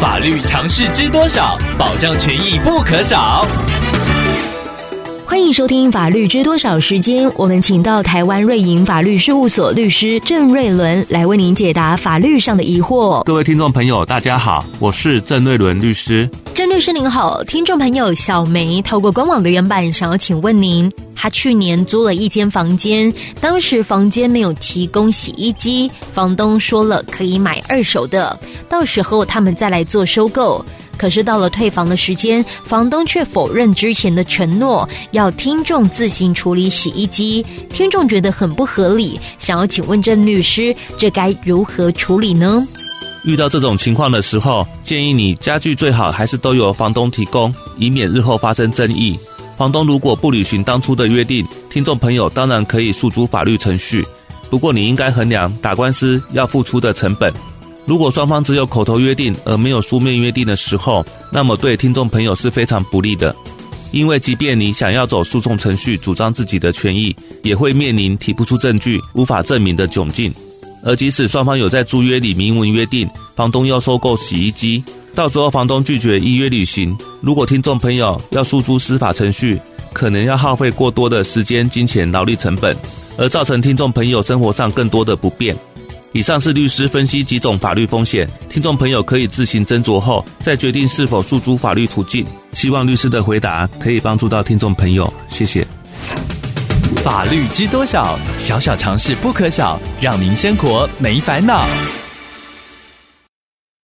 法律常识知多少？保障权益不可少。欢迎收听《法律知多少》时间，我们请到台湾瑞银法律事务所律师郑瑞伦来为您解答法律上的疑惑。各位听众朋友，大家好，我是郑瑞伦律师。郑律师您好，听众朋友小梅透过官网留言板想要请问您，她去年租了一间房间，当时房间没有提供洗衣机，房东说了可以买二手的，到时候他们再来做收购。可是到了退房的时间，房东却否认之前的承诺，要听众自行处理洗衣机。听众觉得很不合理，想要请问郑律师，这该如何处理呢？遇到这种情况的时候，建议你家具最好还是都由房东提供，以免日后发生争议。房东如果不履行当初的约定，听众朋友当然可以诉诸法律程序。不过你应该衡量打官司要付出的成本。如果双方只有口头约定而没有书面约定的时候，那么对听众朋友是非常不利的。因为即便你想要走诉讼程序主张自己的权益，也会面临提不出证据、无法证明的窘境。而即使双方有在租约里明文约定，房东要收购洗衣机，到时候房东拒绝依约履行，如果听众朋友要诉诸司法程序，可能要耗费过多的时间、金钱、劳力成本，而造成听众朋友生活上更多的不便。以上是律师分析几种法律风险，听众朋友可以自行斟酌后再决定是否诉诸法律途径。希望律师的回答可以帮助到听众朋友，谢谢。法律知多少？小小常识不可少，让您生活没烦恼。